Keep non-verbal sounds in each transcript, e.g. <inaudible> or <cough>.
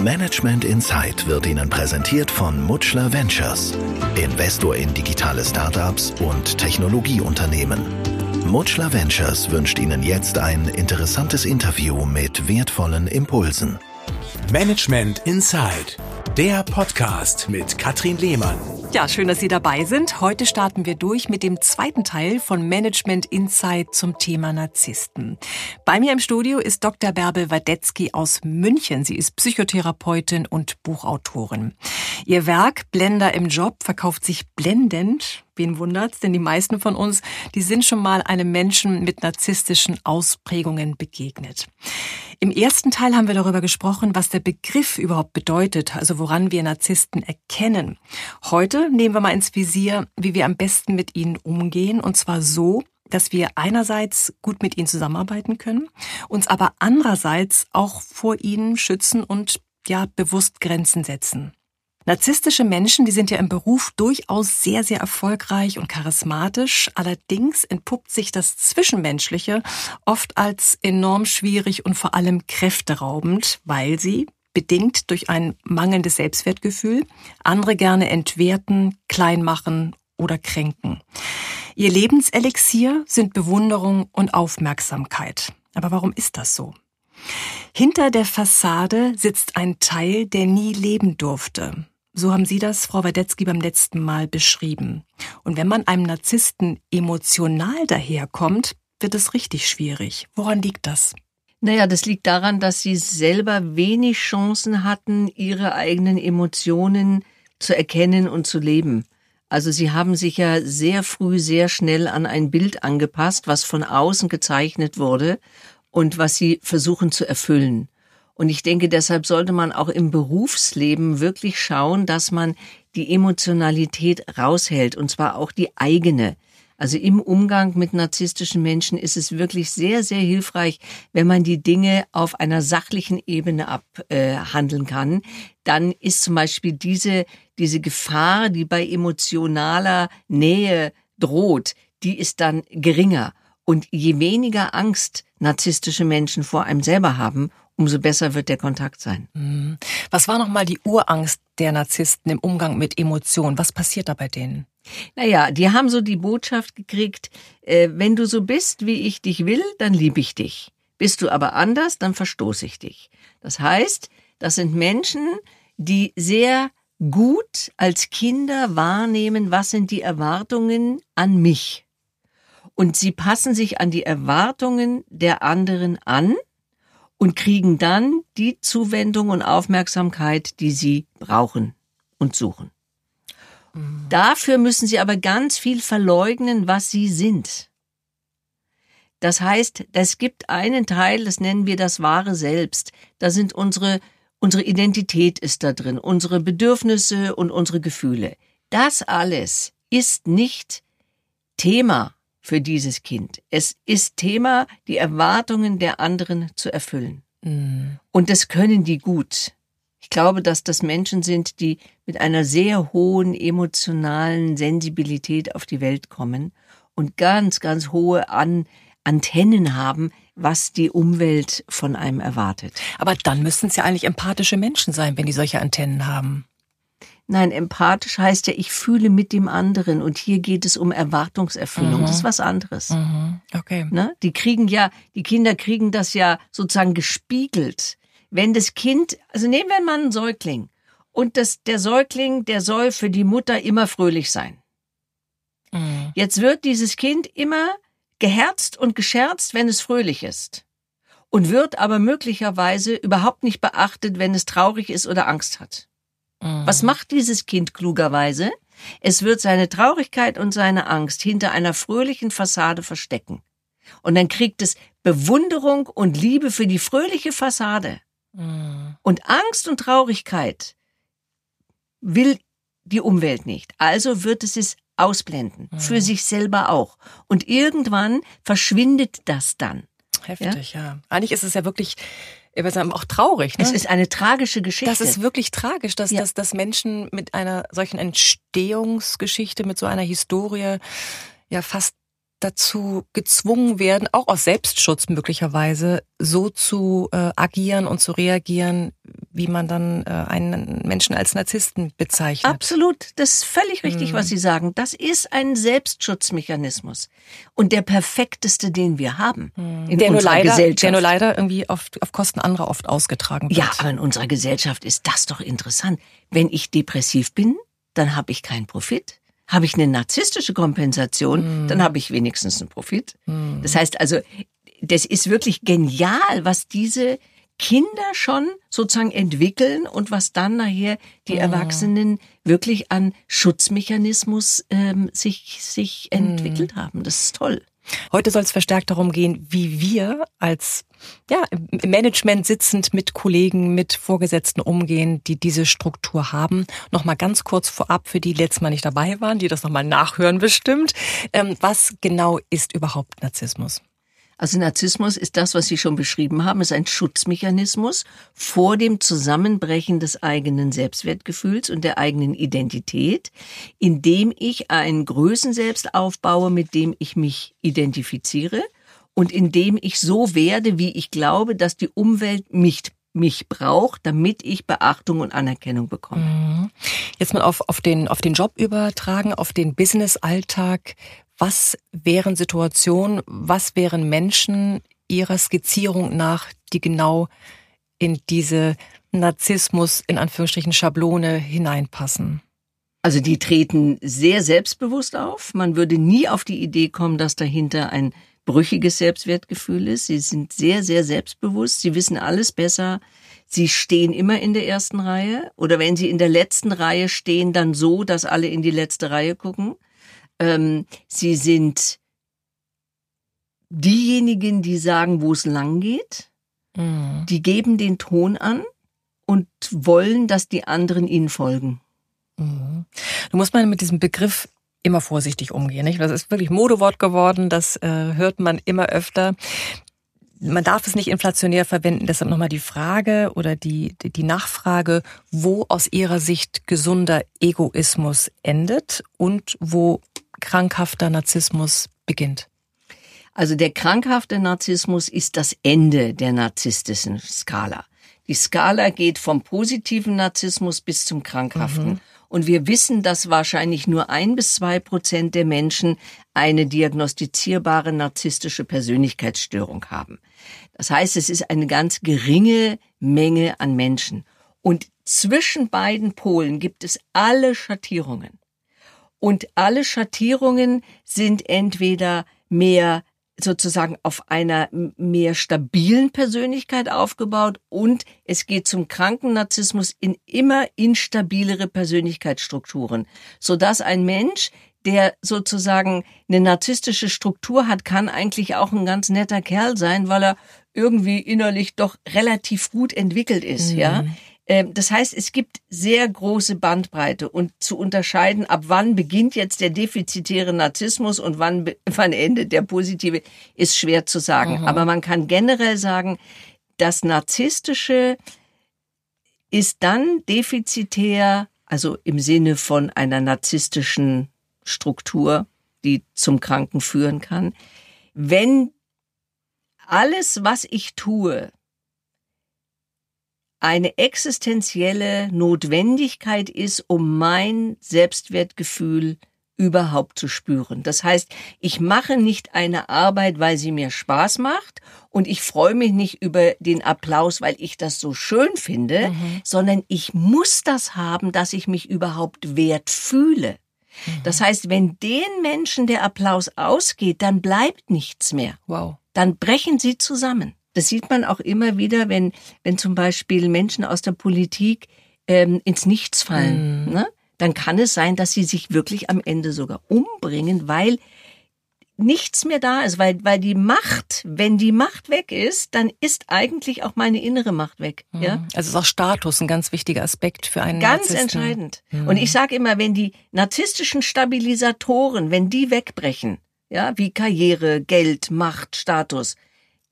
Management Insight wird Ihnen präsentiert von Mutschler Ventures, Investor in digitale Startups und Technologieunternehmen. Mutschler Ventures wünscht Ihnen jetzt ein interessantes Interview mit wertvollen Impulsen. Management Inside, der Podcast mit Katrin Lehmann. Ja, schön, dass Sie dabei sind. Heute starten wir durch mit dem zweiten Teil von Management Insight zum Thema Narzissten. Bei mir im Studio ist Dr. Bärbel Wadetzky aus München. Sie ist Psychotherapeutin und Buchautorin. Ihr Werk Blender im Job verkauft sich blendend. Wen wundert's? Denn die meisten von uns, die sind schon mal einem Menschen mit narzisstischen Ausprägungen begegnet. Im ersten Teil haben wir darüber gesprochen, was der Begriff überhaupt bedeutet, also woran wir Narzissten erkennen. Heute nehmen wir mal ins Visier, wie wir am besten mit ihnen umgehen, und zwar so, dass wir einerseits gut mit ihnen zusammenarbeiten können, uns aber andererseits auch vor ihnen schützen und ja bewusst Grenzen setzen. Narzisstische Menschen, die sind ja im Beruf durchaus sehr, sehr erfolgreich und charismatisch. Allerdings entpuppt sich das Zwischenmenschliche oft als enorm schwierig und vor allem kräfteraubend, weil sie, bedingt durch ein mangelndes Selbstwertgefühl, andere gerne entwerten, klein machen oder kränken. Ihr Lebenselixier sind Bewunderung und Aufmerksamkeit. Aber warum ist das so? Hinter der Fassade sitzt ein Teil, der nie leben durfte. So haben Sie das, Frau Wadetzky, beim letzten Mal beschrieben. Und wenn man einem Narzissten emotional daherkommt, wird es richtig schwierig. Woran liegt das? Naja, das liegt daran, dass sie selber wenig Chancen hatten, ihre eigenen Emotionen zu erkennen und zu leben. Also sie haben sich ja sehr früh, sehr schnell an ein Bild angepasst, was von außen gezeichnet wurde und was sie versuchen zu erfüllen. Und ich denke, deshalb sollte man auch im Berufsleben wirklich schauen, dass man die Emotionalität raushält, und zwar auch die eigene. Also im Umgang mit narzisstischen Menschen ist es wirklich sehr, sehr hilfreich, wenn man die Dinge auf einer sachlichen Ebene abhandeln äh, kann. Dann ist zum Beispiel diese, diese Gefahr, die bei emotionaler Nähe droht, die ist dann geringer. Und je weniger Angst narzisstische Menschen vor einem selber haben, umso besser wird der Kontakt sein. Mhm. Was war nochmal die Urangst der Narzissten im Umgang mit Emotionen? Was passiert da bei denen? Naja, die haben so die Botschaft gekriegt, äh, wenn du so bist, wie ich dich will, dann liebe ich dich. Bist du aber anders, dann verstoße ich dich. Das heißt, das sind Menschen, die sehr gut als Kinder wahrnehmen, was sind die Erwartungen an mich. Und sie passen sich an die Erwartungen der anderen an und kriegen dann die Zuwendung und Aufmerksamkeit, die sie brauchen und suchen. Mhm. Dafür müssen sie aber ganz viel verleugnen, was sie sind. Das heißt, es gibt einen Teil, das nennen wir das wahre Selbst. Da sind unsere, unsere Identität ist da drin, unsere Bedürfnisse und unsere Gefühle. Das alles ist nicht Thema für dieses Kind. Es ist Thema, die Erwartungen der anderen zu erfüllen. Mhm. Und das können die gut. Ich glaube, dass das Menschen sind, die mit einer sehr hohen emotionalen Sensibilität auf die Welt kommen und ganz, ganz hohe An Antennen haben, was die Umwelt von einem erwartet. Aber dann müssten es ja eigentlich empathische Menschen sein, wenn die solche Antennen haben. Nein, empathisch heißt ja, ich fühle mit dem anderen und hier geht es um Erwartungserfüllung. Mhm. Das ist was anderes. Mhm. Okay. Ne? Die kriegen ja, die Kinder kriegen das ja sozusagen gespiegelt. Wenn das Kind, also nehmen wir mal einen Säugling und das, der Säugling, der soll für die Mutter immer fröhlich sein. Mhm. Jetzt wird dieses Kind immer geherzt und gescherzt, wenn es fröhlich ist. Und wird aber möglicherweise überhaupt nicht beachtet, wenn es traurig ist oder Angst hat. Was macht dieses Kind klugerweise? Es wird seine Traurigkeit und seine Angst hinter einer fröhlichen Fassade verstecken. Und dann kriegt es Bewunderung und Liebe für die fröhliche Fassade. Mhm. Und Angst und Traurigkeit will die Umwelt nicht. Also wird es es ausblenden. Mhm. Für sich selber auch. Und irgendwann verschwindet das dann. Heftig, ja? ja. Eigentlich ist es ja wirklich ich würde sagen, auch traurig. Ne? Es ist eine tragische Geschichte. Das ist wirklich tragisch, dass, ja. dass, dass Menschen mit einer solchen Entstehungsgeschichte, mit so einer Historie ja fast dazu gezwungen werden, auch aus Selbstschutz möglicherweise, so zu äh, agieren und zu reagieren, wie man dann äh, einen Menschen als Narzissten bezeichnet. Absolut, das ist völlig richtig, mhm. was Sie sagen. Das ist ein Selbstschutzmechanismus und der perfekteste, den wir haben mhm. in der unserer leider, Gesellschaft. Der nur leider irgendwie auf, auf Kosten anderer oft ausgetragen wird. Ja, aber in unserer Gesellschaft ist das doch interessant. Wenn ich depressiv bin, dann habe ich keinen Profit. Habe ich eine narzisstische Kompensation, mhm. dann habe ich wenigstens einen Profit. Mhm. Das heißt also, das ist wirklich genial, was diese Kinder schon sozusagen entwickeln und was dann nachher die mhm. Erwachsenen wirklich an Schutzmechanismus ähm, sich, sich entwickelt mhm. haben. Das ist toll. Heute soll es verstärkt darum gehen, wie wir als ja, im Management sitzend mit Kollegen, mit Vorgesetzten umgehen, die diese Struktur haben. Nochmal ganz kurz vorab für die, die letztes Mal nicht dabei waren, die das nochmal nachhören bestimmt. Ähm, was genau ist überhaupt Narzissmus? Also Narzissmus ist das, was Sie schon beschrieben haben, ist ein Schutzmechanismus vor dem Zusammenbrechen des eigenen Selbstwertgefühls und der eigenen Identität, indem ich ein Größenselbst aufbaue, mit dem ich mich identifiziere und indem ich so werde, wie ich glaube, dass die Umwelt mich mich braucht, damit ich Beachtung und Anerkennung bekomme. Mhm. Jetzt mal auf, auf, den, auf den Job übertragen, auf den Business-Alltag. Was wären Situationen, was wären Menschen Ihrer Skizzierung nach, die genau in diese Narzissmus, in Anführungsstrichen Schablone hineinpassen? Also die treten sehr selbstbewusst auf. Man würde nie auf die Idee kommen, dass dahinter ein brüchiges Selbstwertgefühl ist. Sie sind sehr, sehr selbstbewusst. Sie wissen alles besser. Sie stehen immer in der ersten Reihe. Oder wenn sie in der letzten Reihe stehen, dann so, dass alle in die letzte Reihe gucken. Ähm, sie sind diejenigen, die sagen, wo es lang geht. Mhm. Die geben den Ton an und wollen, dass die anderen ihnen folgen. Mhm. Du musst mal mit diesem Begriff immer vorsichtig umgehen. Nicht? Das ist wirklich Modewort geworden, das äh, hört man immer öfter. Man darf es nicht inflationär verwenden. Deshalb nochmal die Frage oder die, die Nachfrage, wo aus Ihrer Sicht gesunder Egoismus endet und wo krankhafter Narzissmus beginnt? Also der krankhafte Narzissmus ist das Ende der narzisstischen Skala. Die Skala geht vom positiven Narzissmus bis zum krankhaften. Mhm. Und wir wissen, dass wahrscheinlich nur ein bis zwei Prozent der Menschen eine diagnostizierbare narzisstische Persönlichkeitsstörung haben. Das heißt, es ist eine ganz geringe Menge an Menschen. Und zwischen beiden Polen gibt es alle Schattierungen. Und alle Schattierungen sind entweder mehr sozusagen auf einer mehr stabilen Persönlichkeit aufgebaut und es geht zum kranken Narzissmus in immer instabilere Persönlichkeitsstrukturen, so dass ein Mensch, der sozusagen eine narzisstische Struktur hat, kann eigentlich auch ein ganz netter Kerl sein, weil er irgendwie innerlich doch relativ gut entwickelt ist, mhm. ja. Ähm, das heißt, es gibt sehr große Bandbreite und zu unterscheiden, ab wann beginnt jetzt der defizitäre Narzissmus und wann, <laughs> wann endet der positive, ist schwer zu sagen. Mhm. Aber man kann generell sagen, das Narzisstische ist dann defizitär, also im Sinne von einer narzisstischen Struktur, die zum Kranken führen kann, wenn alles, was ich tue, eine existenzielle Notwendigkeit ist, um mein Selbstwertgefühl überhaupt zu spüren. Das heißt, ich mache nicht eine Arbeit, weil sie mir Spaß macht und ich freue mich nicht über den Applaus, weil ich das so schön finde, mhm. sondern ich muss das haben, dass ich mich überhaupt wert fühle. Mhm. Das heißt, wenn den Menschen der Applaus ausgeht, dann bleibt nichts mehr. Wow. Dann brechen sie zusammen. Das sieht man auch immer wieder, wenn, wenn zum Beispiel Menschen aus der Politik ähm, ins Nichts fallen. Mhm. Ne? Dann kann es sein, dass sie sich wirklich am Ende sogar umbringen, weil nichts mehr da ist, weil, weil die Macht, wenn die Macht weg ist, dann ist eigentlich auch meine innere Macht weg. Mhm. Ja? Also ist auch Status ein ganz wichtiger Aspekt für einen Ganz Narzissten. entscheidend. Mhm. Und ich sage immer, wenn die narzisstischen Stabilisatoren, wenn die wegbrechen, ja, wie Karriere, Geld, Macht, Status,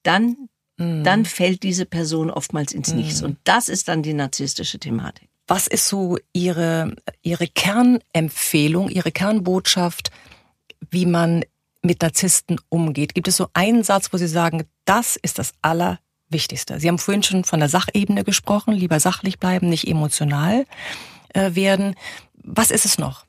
dann Mhm. dann fällt diese Person oftmals ins Nichts. Mhm. Und das ist dann die narzisstische Thematik. Was ist so Ihre, Ihre Kernempfehlung, Ihre Kernbotschaft, wie man mit Narzissten umgeht? Gibt es so einen Satz, wo Sie sagen, das ist das aller Wichtigste? Sie haben vorhin schon von der Sachebene gesprochen, lieber sachlich bleiben, nicht emotional äh, werden. Was ist es noch?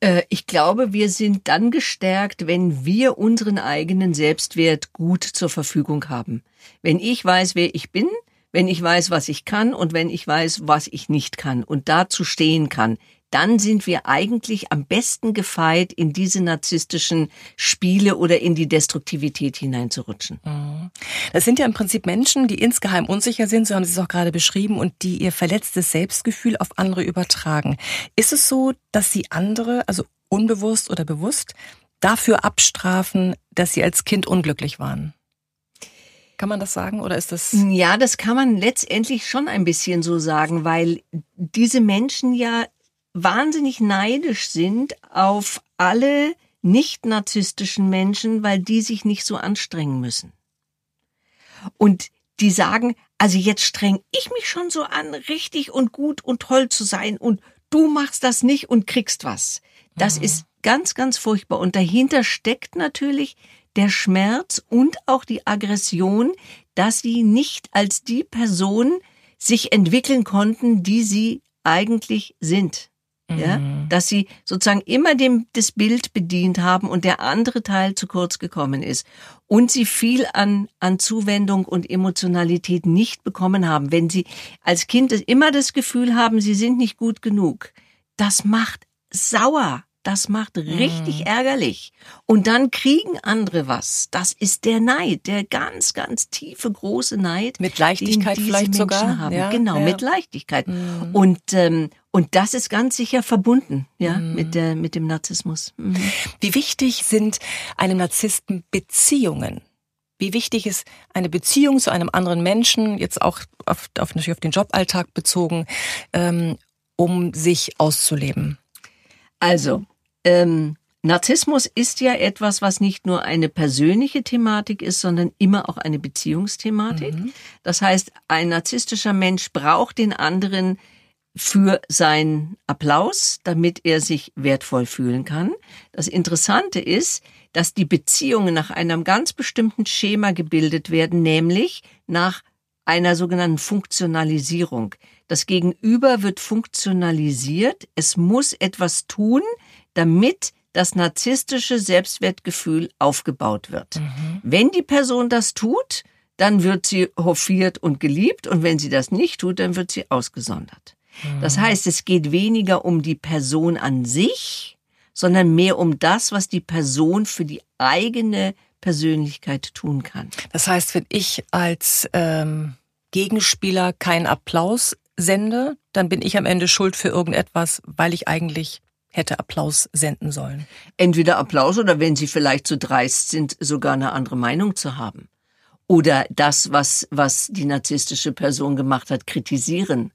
Äh, ich glaube, wir sind dann gestärkt, wenn wir unseren eigenen Selbstwert gut zur Verfügung haben. Wenn ich weiß, wer ich bin, wenn ich weiß, was ich kann und wenn ich weiß, was ich nicht kann und dazu stehen kann, dann sind wir eigentlich am besten gefeit, in diese narzisstischen Spiele oder in die Destruktivität hineinzurutschen. Mhm. Das sind ja im Prinzip Menschen, die insgeheim unsicher sind, so haben Sie es auch gerade beschrieben, und die ihr verletztes Selbstgefühl auf andere übertragen. Ist es so, dass Sie andere, also unbewusst oder bewusst, dafür abstrafen, dass sie als Kind unglücklich waren? Kann man das sagen oder ist das? Ja, das kann man letztendlich schon ein bisschen so sagen, weil diese Menschen ja wahnsinnig neidisch sind auf alle nicht narzisstischen Menschen, weil die sich nicht so anstrengen müssen. Und die sagen, also jetzt streng ich mich schon so an, richtig und gut und toll zu sein und du machst das nicht und kriegst was. Das mhm. ist ganz, ganz furchtbar. Und dahinter steckt natürlich der Schmerz und auch die Aggression, dass sie nicht als die Person sich entwickeln konnten, die sie eigentlich sind ja, mhm. dass sie sozusagen immer dem das Bild bedient haben und der andere Teil zu kurz gekommen ist und sie viel an an Zuwendung und Emotionalität nicht bekommen haben, wenn sie als Kind immer das Gefühl haben, sie sind nicht gut genug. Das macht sauer. Das macht richtig mhm. ärgerlich. Und dann kriegen andere was. Das ist der Neid, der ganz, ganz tiefe, große Neid. Mit Leichtigkeit vielleicht Menschen sogar. Haben. Ja, genau, ja. mit Leichtigkeit. Mhm. Und, ähm, und das ist ganz sicher verbunden, ja, mhm. mit der, mit dem Narzissmus. Mhm. Wie wichtig sind einem Narzissten Beziehungen? Wie wichtig ist eine Beziehung zu einem anderen Menschen, jetzt auch auf, auf, natürlich auf den Joballtag bezogen, ähm, um sich auszuleben? Also, ähm, Narzissmus ist ja etwas, was nicht nur eine persönliche Thematik ist, sondern immer auch eine Beziehungsthematik. Mhm. Das heißt, ein narzisstischer Mensch braucht den anderen für seinen Applaus, damit er sich wertvoll fühlen kann. Das Interessante ist, dass die Beziehungen nach einem ganz bestimmten Schema gebildet werden, nämlich nach einer sogenannten Funktionalisierung. Das Gegenüber wird funktionalisiert. Es muss etwas tun, damit das narzisstische Selbstwertgefühl aufgebaut wird. Mhm. Wenn die Person das tut, dann wird sie hofiert und geliebt und wenn sie das nicht tut, dann wird sie ausgesondert. Mhm. Das heißt, es geht weniger um die Person an sich, sondern mehr um das, was die Person für die eigene Persönlichkeit tun kann. Das heißt, wenn ich als ähm, Gegenspieler keinen Applaus sende, dann bin ich am Ende schuld für irgendetwas, weil ich eigentlich hätte Applaus senden sollen. Entweder Applaus oder wenn sie vielleicht zu dreist sind, sogar eine andere Meinung zu haben. Oder das, was, was die narzisstische Person gemacht hat, kritisieren.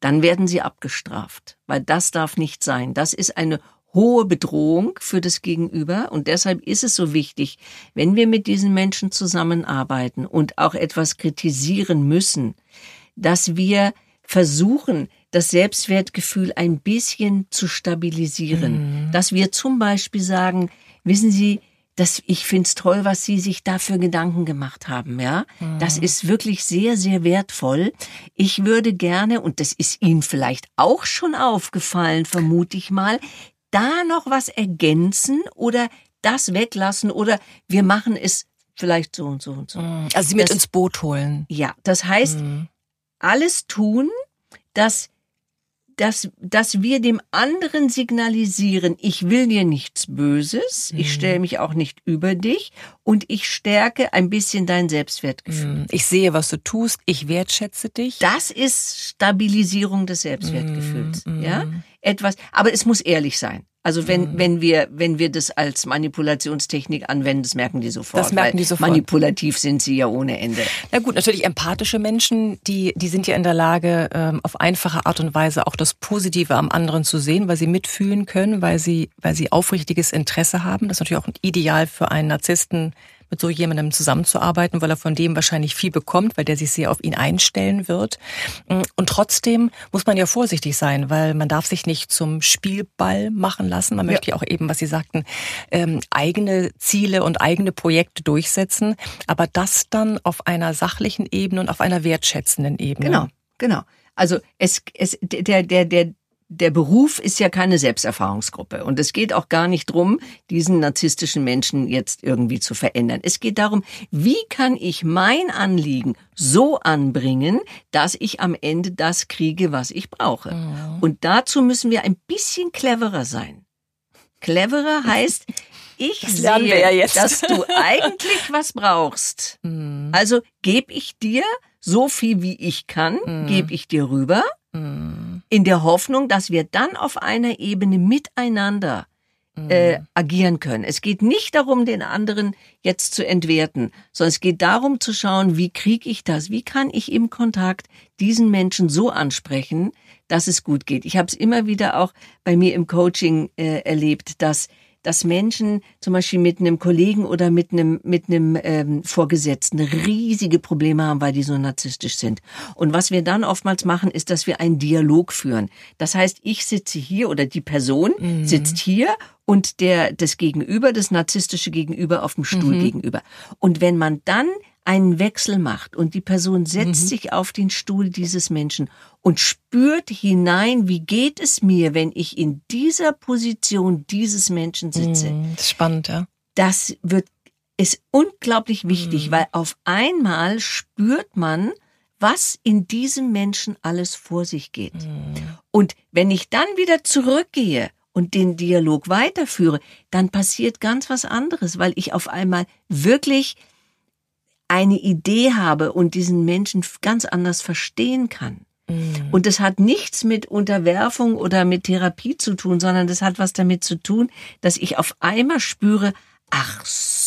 Dann werden sie abgestraft. Weil das darf nicht sein. Das ist eine hohe Bedrohung für das Gegenüber und deshalb ist es so wichtig, wenn wir mit diesen Menschen zusammenarbeiten und auch etwas kritisieren müssen, dass wir versuchen, das Selbstwertgefühl ein bisschen zu stabilisieren. Mhm. Dass wir zum Beispiel sagen, wissen Sie, dass ich find's toll, was Sie sich dafür Gedanken gemacht haben, ja. Mhm. Das ist wirklich sehr, sehr wertvoll. Ich würde gerne, und das ist Ihnen vielleicht auch schon aufgefallen, vermute ich mal, da noch was ergänzen oder das weglassen oder wir machen es vielleicht so und so und so. Mhm. Also sie mit das, ins Boot holen. Ja, das heißt, mhm. alles tun, dass dass, dass wir dem anderen signalisieren, ich will dir nichts Böses, mhm. ich stelle mich auch nicht über dich und ich stärke ein bisschen dein Selbstwertgefühl. Mhm. Ich sehe, was du tust, ich wertschätze dich. Das ist Stabilisierung des Selbstwertgefühls, mhm. ja? Etwas, aber es muss ehrlich sein. Also wenn, mhm. wenn wir, wenn wir das als Manipulationstechnik anwenden, das merken die sofort. Das merken die sofort. Manipulativ sind sie ja ohne Ende. Na gut, natürlich empathische Menschen, die, die sind ja in der Lage, ähm, auf einfache Art und Weise auch das Positive am anderen zu sehen, weil sie mitfühlen können, weil sie, weil sie aufrichtiges Interesse haben. Das ist natürlich auch ein Ideal für einen Narzissten, mit so jemandem zusammenzuarbeiten, weil er von dem wahrscheinlich viel bekommt, weil der sich sehr auf ihn einstellen wird. Und trotzdem muss man ja vorsichtig sein, weil man darf sich nicht zum Spielball machen lassen. Man möchte ja auch eben, was Sie sagten, ähm, eigene Ziele und eigene Projekte durchsetzen, aber das dann auf einer sachlichen Ebene und auf einer wertschätzenden Ebene. Genau, genau. Also es, es, der, der, der, der Beruf ist ja keine Selbsterfahrungsgruppe. Und es geht auch gar nicht drum, diesen narzisstischen Menschen jetzt irgendwie zu verändern. Es geht darum, wie kann ich mein Anliegen so anbringen, dass ich am Ende das kriege, was ich brauche. Mhm. Und dazu müssen wir ein bisschen cleverer sein. Cleverer <laughs> heißt, ich sehe, ja dass du <laughs> eigentlich was brauchst. Mhm. Also gebe ich dir so viel, wie ich kann, mhm. gebe ich dir rüber in der Hoffnung, dass wir dann auf einer Ebene miteinander äh, agieren können. Es geht nicht darum, den anderen jetzt zu entwerten, sondern es geht darum zu schauen, wie kriege ich das? Wie kann ich im Kontakt diesen Menschen so ansprechen, dass es gut geht? Ich habe es immer wieder auch bei mir im Coaching äh, erlebt, dass dass Menschen zum Beispiel mit einem Kollegen oder mit einem, mit einem ähm, Vorgesetzten riesige Probleme haben, weil die so narzisstisch sind. Und was wir dann oftmals machen, ist, dass wir einen Dialog führen. Das heißt, ich sitze hier oder die Person mhm. sitzt hier und der, das Gegenüber, das narzisstische Gegenüber auf dem Stuhl mhm. gegenüber. Und wenn man dann einen Wechsel macht und die Person setzt mhm. sich auf den Stuhl dieses Menschen und spürt hinein, wie geht es mir, wenn ich in dieser Position dieses Menschen sitze. Mhm, spannend, ja. Das wird, ist unglaublich wichtig, mhm. weil auf einmal spürt man, was in diesem Menschen alles vor sich geht. Mhm. Und wenn ich dann wieder zurückgehe und den Dialog weiterführe, dann passiert ganz was anderes, weil ich auf einmal wirklich eine Idee habe und diesen Menschen ganz anders verstehen kann. Mhm. Und das hat nichts mit Unterwerfung oder mit Therapie zu tun, sondern das hat was damit zu tun, dass ich auf einmal spüre, ach so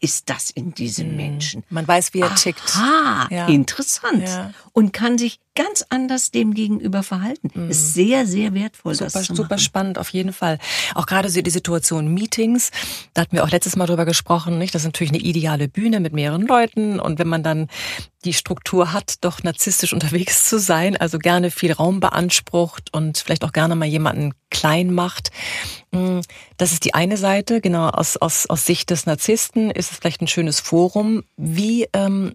ist das in diesem mhm. Menschen. Man weiß, wie er Aha, tickt. Ah, ja. interessant. Ja. Und kann sich ganz anders dem gegenüber verhalten. Mhm. Ist sehr, sehr wertvoll. Super, das zu super spannend, auf jeden Fall. Auch gerade so die Situation Meetings, da hatten wir auch letztes Mal drüber gesprochen, nicht? Das ist natürlich eine ideale Bühne mit mehreren Leuten und wenn man dann die Struktur hat, doch narzisstisch <laughs> unterwegs zu sein, also gerne viel Raum beansprucht und vielleicht auch gerne mal jemanden klein macht. Mm, das ist die eine Seite, genau, aus, aus, aus Sicht des Narzissten ist es vielleicht ein schönes Forum. Wie ähm,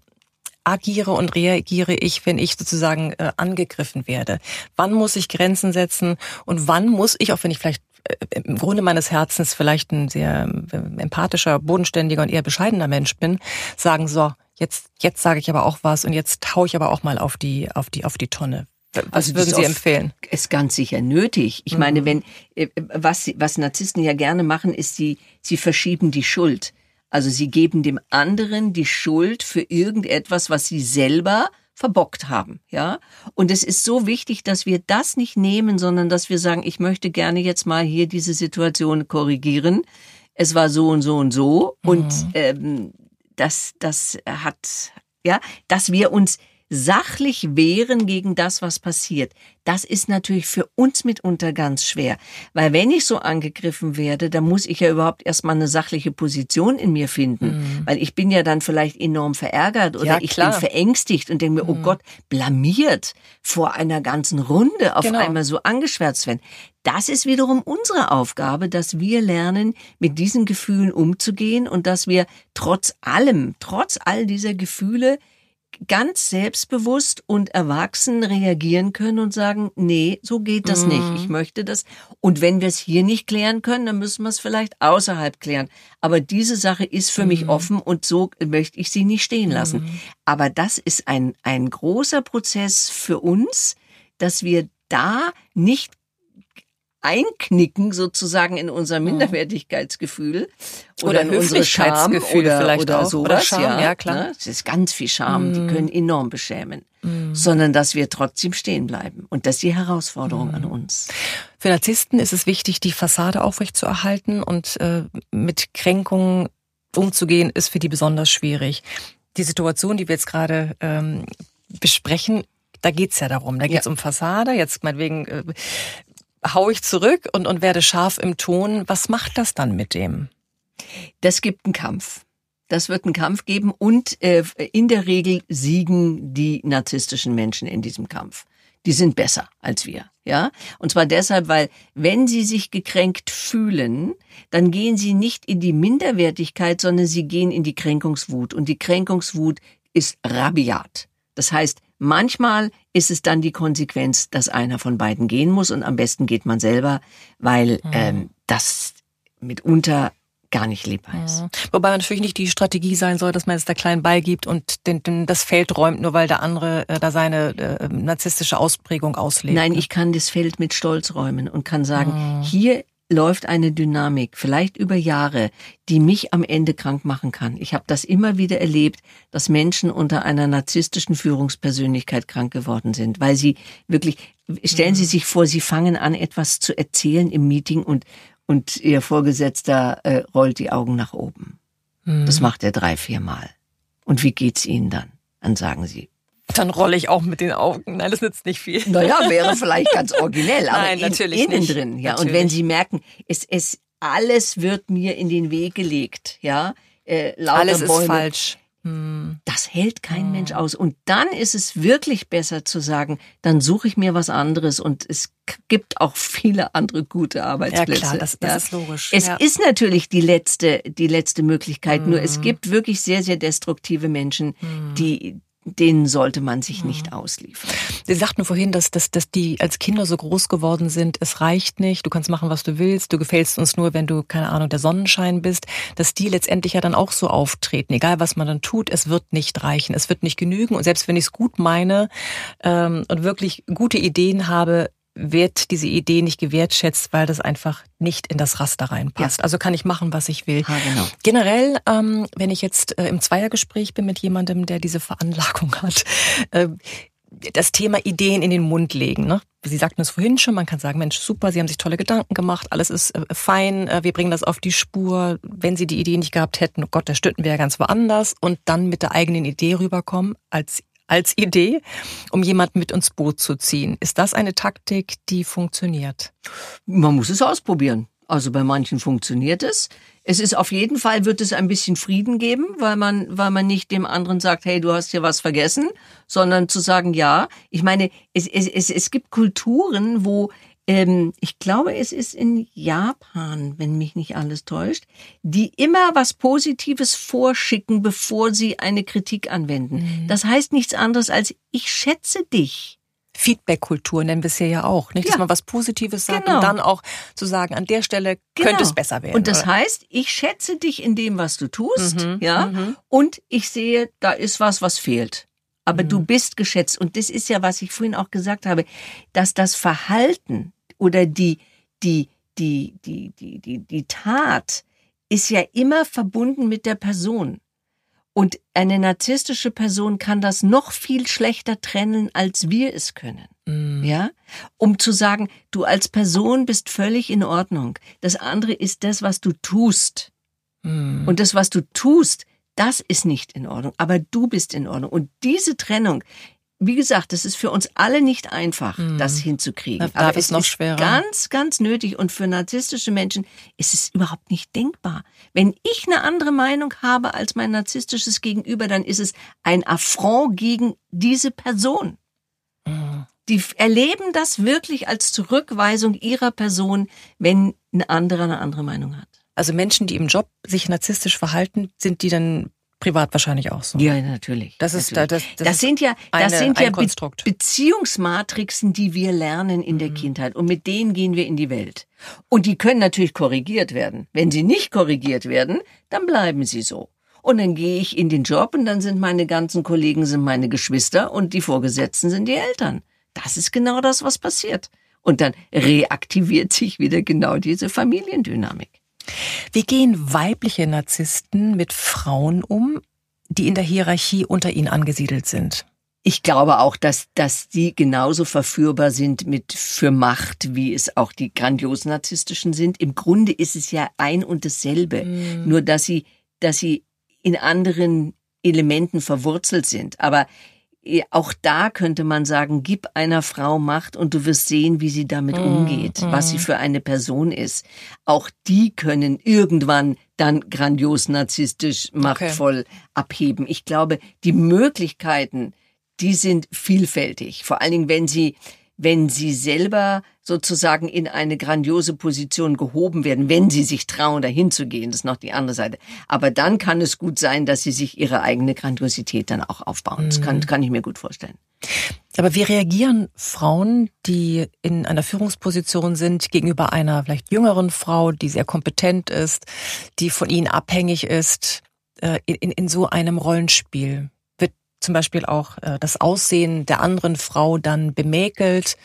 agiere und reagiere ich, wenn ich sozusagen äh, angegriffen werde? Wann muss ich Grenzen setzen und wann muss ich, auch wenn ich vielleicht äh, im Grunde meines Herzens vielleicht ein sehr äh, empathischer, bodenständiger und eher bescheidener Mensch bin, sagen so, jetzt jetzt sage ich aber auch was und jetzt taue ich aber auch mal auf die auf die auf die Tonne. Was also würden Sie empfehlen? Ist ganz sicher nötig. Ich mhm. meine, wenn äh, was was Narzissten ja gerne machen, ist sie sie verschieben die Schuld. Also sie geben dem anderen die Schuld für irgendetwas, was sie selber verbockt haben, ja? Und es ist so wichtig, dass wir das nicht nehmen, sondern dass wir sagen, ich möchte gerne jetzt mal hier diese Situation korrigieren. Es war so und so und so mhm. und ähm, das das hat ja, dass wir uns sachlich wehren gegen das, was passiert, das ist natürlich für uns mitunter ganz schwer. Weil wenn ich so angegriffen werde, dann muss ich ja überhaupt erstmal eine sachliche Position in mir finden. Mhm. Weil ich bin ja dann vielleicht enorm verärgert oder ja, ich bin verängstigt und denke mir, oh mhm. oh Gott, blamiert vor einer ganzen Runde auf genau. einmal so angeschwärzt werden. Das ist wiederum unsere Aufgabe, dass wir lernen, mit diesen Gefühlen umzugehen und dass wir trotz allem, trotz all dieser Gefühle ganz selbstbewusst und erwachsen reagieren können und sagen, nee, so geht das mm. nicht. Ich mhm. möchte das. Und wenn wir es hier nicht klären können, dann müssen wir es vielleicht außerhalb klären. Aber diese Sache ist für mm. mich mhm. offen und so möchte ich sie nicht stehen lassen. Mm. Aber das ist ein, ein großer Prozess für uns, dass wir da nicht einknicken sozusagen in unser mhm. Minderwertigkeitsgefühl oder, oder in unsere Scham oder, vielleicht oder auch. sowas. Oder Scham, ja, ja klar. Ne? Es ist ganz viel Scham, mm. die mhm. können enorm beschämen. Mm. Sondern dass wir trotzdem stehen bleiben. Und das ist die Herausforderung mm. an uns. Für Narzissten ist es wichtig, die Fassade aufrechtzuerhalten und äh, mit Kränkungen umzugehen, ist für die besonders schwierig. Die Situation, die wir jetzt gerade ähm, besprechen, da geht's ja darum. Da geht's ja. um Fassade. Jetzt meinetwegen äh, hau ich zurück und, und werde scharf im Ton. Was macht das dann mit dem? Das gibt einen Kampf. das wird einen Kampf geben und äh, in der Regel siegen die narzisstischen Menschen in diesem Kampf. Die sind besser als wir, ja? Und zwar deshalb, weil wenn sie sich gekränkt fühlen, dann gehen sie nicht in die Minderwertigkeit, sondern sie gehen in die Kränkungswut und die Kränkungswut ist rabiat. Das heißt, manchmal ist es dann die Konsequenz, dass einer von beiden gehen muss und am besten geht man selber, weil mhm. ähm, das mitunter gar nicht lebbar ist. Mhm. Wobei natürlich nicht die Strategie sein soll, dass man es der Kleinen beigibt und den, den, das Feld räumt, nur weil der andere äh, da seine äh, narzisstische Ausprägung auslebt. Nein, ne? ich kann das Feld mit Stolz räumen und kann sagen, mhm. hier läuft eine Dynamik, vielleicht über Jahre, die mich am Ende krank machen kann. Ich habe das immer wieder erlebt, dass Menschen unter einer narzisstischen Führungspersönlichkeit krank geworden sind, weil sie wirklich, stellen Sie mhm. sich vor, Sie fangen an, etwas zu erzählen im Meeting und und ihr Vorgesetzter äh, rollt die Augen nach oben. Mhm. Das macht er drei, vier Mal. Und wie geht's Ihnen dann? Dann sagen Sie. Dann rolle ich auch mit den Augen. Nein, das nützt nicht viel. Naja, <laughs> wäre vielleicht ganz originell, aber Nein, natürlich in, innen nicht. drin. Ja, natürlich. und wenn Sie merken, es, es alles wird mir in den Weg gelegt, ja, äh, alles Bäume, ist falsch. Hm. Das hält kein hm. Mensch aus. Und dann ist es wirklich besser zu sagen, dann suche ich mir was anderes. Und es gibt auch viele andere gute Arbeitsplätze. Ja klar, das, das ja. ist logisch. Es ja. ist natürlich die letzte, die letzte Möglichkeit. Hm. Nur es hm. gibt wirklich sehr, sehr destruktive Menschen, hm. die, denen sollte man sich nicht mhm. ausliefern. Sie sagten vorhin, dass, dass, dass die als Kinder so groß geworden sind, es reicht nicht, du kannst machen, was du willst, du gefällst uns nur, wenn du, keine Ahnung, der Sonnenschein bist, dass die letztendlich ja dann auch so auftreten. Egal, was man dann tut, es wird nicht reichen, es wird nicht genügen. Und selbst wenn ich es gut meine ähm, und wirklich gute Ideen habe, wird diese Idee nicht gewertschätzt, weil das einfach nicht in das Raster reinpasst. Ja. Also kann ich machen, was ich will. Ja, genau. Generell, ähm, wenn ich jetzt äh, im Zweiergespräch bin mit jemandem, der diese Veranlagung hat, <laughs> äh, das Thema Ideen in den Mund legen. Ne? Sie sagten es vorhin schon, man kann sagen, Mensch, super, Sie haben sich tolle Gedanken gemacht, alles ist äh, fein, äh, wir bringen das auf die Spur. Wenn Sie die Idee nicht gehabt hätten, oh Gott, da stünden wir ja ganz woanders und dann mit der eigenen Idee rüberkommen als als Idee, um jemanden mit ins Boot zu ziehen. Ist das eine Taktik, die funktioniert? Man muss es ausprobieren. Also bei manchen funktioniert es. Es ist auf jeden Fall wird es ein bisschen Frieden geben, weil man, weil man nicht dem anderen sagt, hey, du hast hier was vergessen, sondern zu sagen, ja. Ich meine, es, es, es, es gibt Kulturen, wo ähm, ich glaube, es ist in Japan, wenn mich nicht alles täuscht, die immer was Positives vorschicken, bevor sie eine Kritik anwenden. Mhm. Das heißt nichts anderes als, ich schätze dich. Feedback-Kultur nennen wir es hier ja auch, nicht? Dass ja. man was Positives sagt genau. und dann auch zu sagen, an der Stelle genau. könnte es besser werden. Und das oder? heißt, ich schätze dich in dem, was du tust, mhm. ja, mhm. und ich sehe, da ist was, was fehlt. Aber mhm. du bist geschätzt. Und das ist ja, was ich vorhin auch gesagt habe, dass das Verhalten oder die, die, die, die, die, die, die Tat ist ja immer verbunden mit der Person. Und eine narzisstische Person kann das noch viel schlechter trennen, als wir es können. Mm. Ja? Um zu sagen, du als Person bist völlig in Ordnung. Das andere ist das, was du tust. Mm. Und das, was du tust, das ist nicht in Ordnung. Aber du bist in Ordnung. Und diese Trennung, wie gesagt, das ist für uns alle nicht einfach, mhm. das hinzukriegen. Da Aber es ist noch schwerer. ganz, ganz nötig. Und für narzisstische Menschen ist es überhaupt nicht denkbar. Wenn ich eine andere Meinung habe als mein narzisstisches Gegenüber, dann ist es ein Affront gegen diese Person. Mhm. Die erleben das wirklich als Zurückweisung ihrer Person, wenn ein anderer eine andere Meinung hat. Also Menschen, die im Job sich narzisstisch verhalten, sind die dann Privat wahrscheinlich auch so. Ja, natürlich. Das ist natürlich. das, das, das sind ja das eine, sind ja Be Beziehungsmatrixen, die wir lernen in mhm. der Kindheit und mit denen gehen wir in die Welt. Und die können natürlich korrigiert werden. Wenn sie nicht korrigiert werden, dann bleiben sie so. Und dann gehe ich in den Job und dann sind meine ganzen Kollegen sind meine Geschwister und die Vorgesetzten sind die Eltern. Das ist genau das, was passiert. Und dann reaktiviert sich wieder genau diese Familiendynamik. Wie gehen weibliche Narzissten mit Frauen um, die in der Hierarchie unter ihnen angesiedelt sind? Ich glaube auch, dass, dass die genauso verführbar sind mit für Macht, wie es auch die grandiosen narzisstischen sind. Im Grunde ist es ja ein und dasselbe. Mm. Nur, dass sie, dass sie in anderen Elementen verwurzelt sind. Aber auch da könnte man sagen, gib einer Frau Macht und du wirst sehen, wie sie damit mm, umgeht, mm. was sie für eine Person ist. Auch die können irgendwann dann grandios narzisstisch, machtvoll okay. abheben. Ich glaube, die Möglichkeiten, die sind vielfältig. Vor allen Dingen, wenn sie wenn sie selber sozusagen in eine grandiose Position gehoben werden, wenn sie sich trauen, dahin zu gehen, das ist noch die andere Seite. Aber dann kann es gut sein, dass sie sich ihre eigene Grandiosität dann auch aufbauen. Das kann, mhm. kann ich mir gut vorstellen. Aber wie reagieren Frauen, die in einer Führungsposition sind, gegenüber einer vielleicht jüngeren Frau, die sehr kompetent ist, die von ihnen abhängig ist, äh, in, in so einem Rollenspiel? Zum Beispiel auch äh, das Aussehen der anderen Frau dann bemäkelt?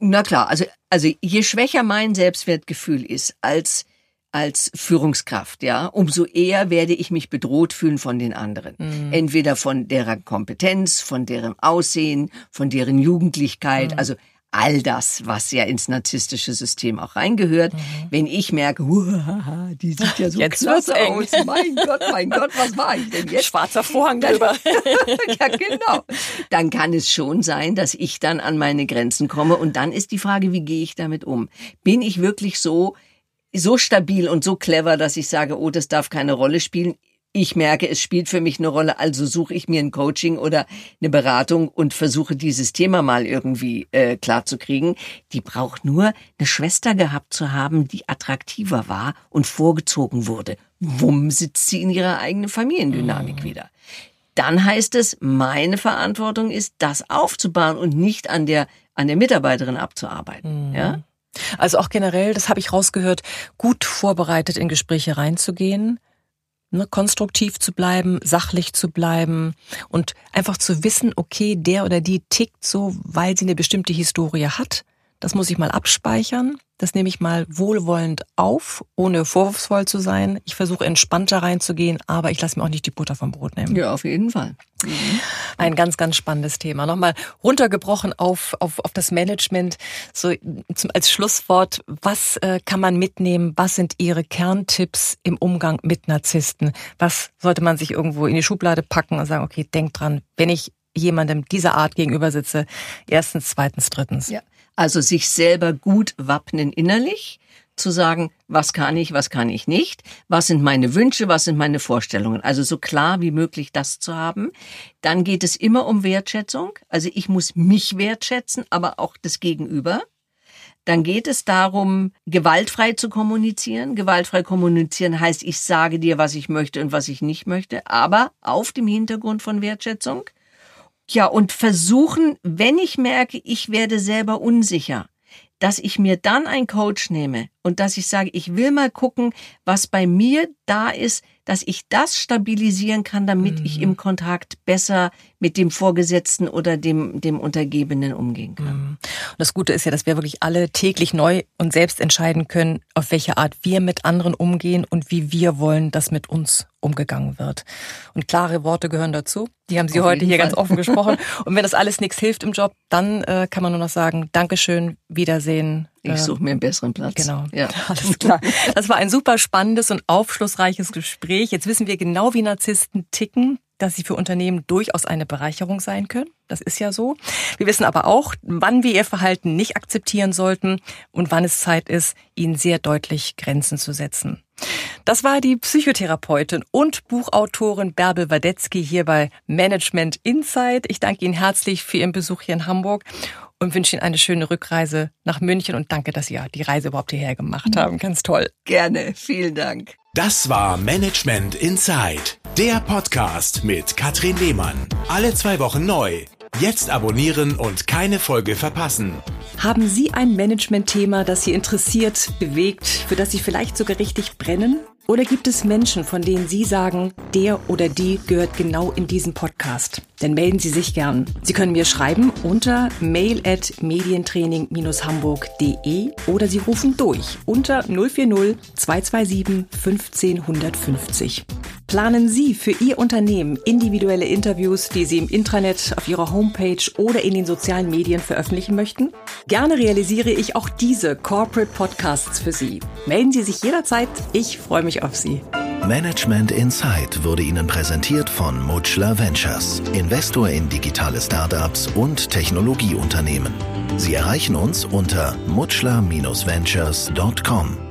Na klar, also, also je schwächer mein Selbstwertgefühl ist als als Führungskraft, ja, umso eher werde ich mich bedroht fühlen von den anderen. Mhm. Entweder von deren Kompetenz, von deren Aussehen, von deren Jugendlichkeit. Mhm. Also all das, was ja ins narzisstische System auch reingehört. Mhm. Wenn ich merke, die sieht ja so jetzt klasse aus, mein Gott, mein Gott, was mache ich denn jetzt? Schwarzer Vorhang drüber. <laughs> ja, genau. Dann kann es schon sein, dass ich dann an meine Grenzen komme und dann ist die Frage, wie gehe ich damit um? Bin ich wirklich so so stabil und so clever, dass ich sage, oh, das darf keine Rolle spielen ich merke, es spielt für mich eine Rolle, also suche ich mir ein Coaching oder eine Beratung und versuche dieses Thema mal irgendwie äh, klar zu kriegen. Die braucht nur eine Schwester gehabt zu haben, die attraktiver war und vorgezogen wurde. Wumm sitzt sie in ihrer eigenen Familiendynamik mhm. wieder. Dann heißt es, meine Verantwortung ist, das aufzubauen und nicht an der an der Mitarbeiterin abzuarbeiten. Mhm. Ja? Also auch generell, das habe ich rausgehört, gut vorbereitet in Gespräche reinzugehen, ne, konstruktiv zu bleiben, sachlich zu bleiben und einfach zu wissen, okay, der oder die tickt so, weil sie eine bestimmte Historie hat. Das muss ich mal abspeichern. Das nehme ich mal wohlwollend auf, ohne vorwurfsvoll zu sein. Ich versuche entspannter reinzugehen, aber ich lasse mir auch nicht die Butter vom Brot nehmen. Ja, auf jeden Fall. Mhm. Ein ganz, ganz spannendes Thema. Nochmal runtergebrochen auf, auf, auf das Management. So zum, als Schlusswort, was äh, kann man mitnehmen? Was sind Ihre Kerntipps im Umgang mit Narzissten? Was sollte man sich irgendwo in die Schublade packen und sagen, okay, denk dran, wenn ich jemandem dieser Art gegenüber sitze, erstens, zweitens, drittens. Ja. Also sich selber gut wappnen innerlich, zu sagen, was kann ich, was kann ich nicht, was sind meine Wünsche, was sind meine Vorstellungen. Also so klar wie möglich das zu haben. Dann geht es immer um Wertschätzung. Also ich muss mich wertschätzen, aber auch das Gegenüber. Dann geht es darum, gewaltfrei zu kommunizieren. Gewaltfrei kommunizieren heißt, ich sage dir, was ich möchte und was ich nicht möchte, aber auf dem Hintergrund von Wertschätzung. Ja, und versuchen, wenn ich merke, ich werde selber unsicher, dass ich mir dann einen Coach nehme und dass ich sage, ich will mal gucken, was bei mir da ist, dass ich das stabilisieren kann, damit mhm. ich im Kontakt besser mit dem Vorgesetzten oder dem, dem Untergebenen umgehen kann. Mhm. Und das Gute ist ja, dass wir wirklich alle täglich neu und selbst entscheiden können, auf welche Art wir mit anderen umgehen und wie wir wollen, dass mit uns umgegangen wird. Und klare Worte gehören dazu. Die haben Sie auf heute hier Fall. ganz offen gesprochen. <laughs> Und wenn das alles nichts hilft im Job, dann äh, kann man nur noch sagen, Dankeschön, Wiedersehen, ich ähm, suche mir einen besseren Platz. Genau. Ja. <laughs> Alles klar. Das war ein super spannendes und aufschlussreiches Gespräch. Jetzt wissen wir genau, wie Narzissten ticken, dass sie für Unternehmen durchaus eine Bereicherung sein können. Das ist ja so. Wir wissen aber auch, wann wir ihr Verhalten nicht akzeptieren sollten und wann es Zeit ist, ihnen sehr deutlich Grenzen zu setzen. Das war die Psychotherapeutin und Buchautorin Bärbel Wadetzky hier bei Management Insight. Ich danke Ihnen herzlich für Ihren Besuch hier in Hamburg und wünsche Ihnen eine schöne Rückreise nach München und danke, dass Sie ja die Reise überhaupt hierher gemacht haben. Ganz toll. Gerne, vielen Dank. Das war Management Inside, der Podcast mit Katrin Lehmann. Alle zwei Wochen neu. Jetzt abonnieren und keine Folge verpassen. Haben Sie ein Management-Thema, das Sie interessiert, bewegt, für das Sie vielleicht sogar richtig brennen? Oder gibt es Menschen, von denen Sie sagen, der oder die gehört genau in diesen Podcast? Dann melden Sie sich gern. Sie können mir schreiben unter mail at medientraining-hamburg.de oder Sie rufen durch unter 040 227 15 150. Planen Sie für Ihr Unternehmen individuelle Interviews, die Sie im Intranet, auf Ihrer Homepage oder in den sozialen Medien veröffentlichen möchten? Gerne realisiere ich auch diese Corporate Podcasts für Sie. Melden Sie sich jederzeit. Ich freue mich auf Sie. Management Insight wurde Ihnen präsentiert von Mutschler Ventures, Investor in digitale Startups und Technologieunternehmen. Sie erreichen uns unter mutschler-ventures.com.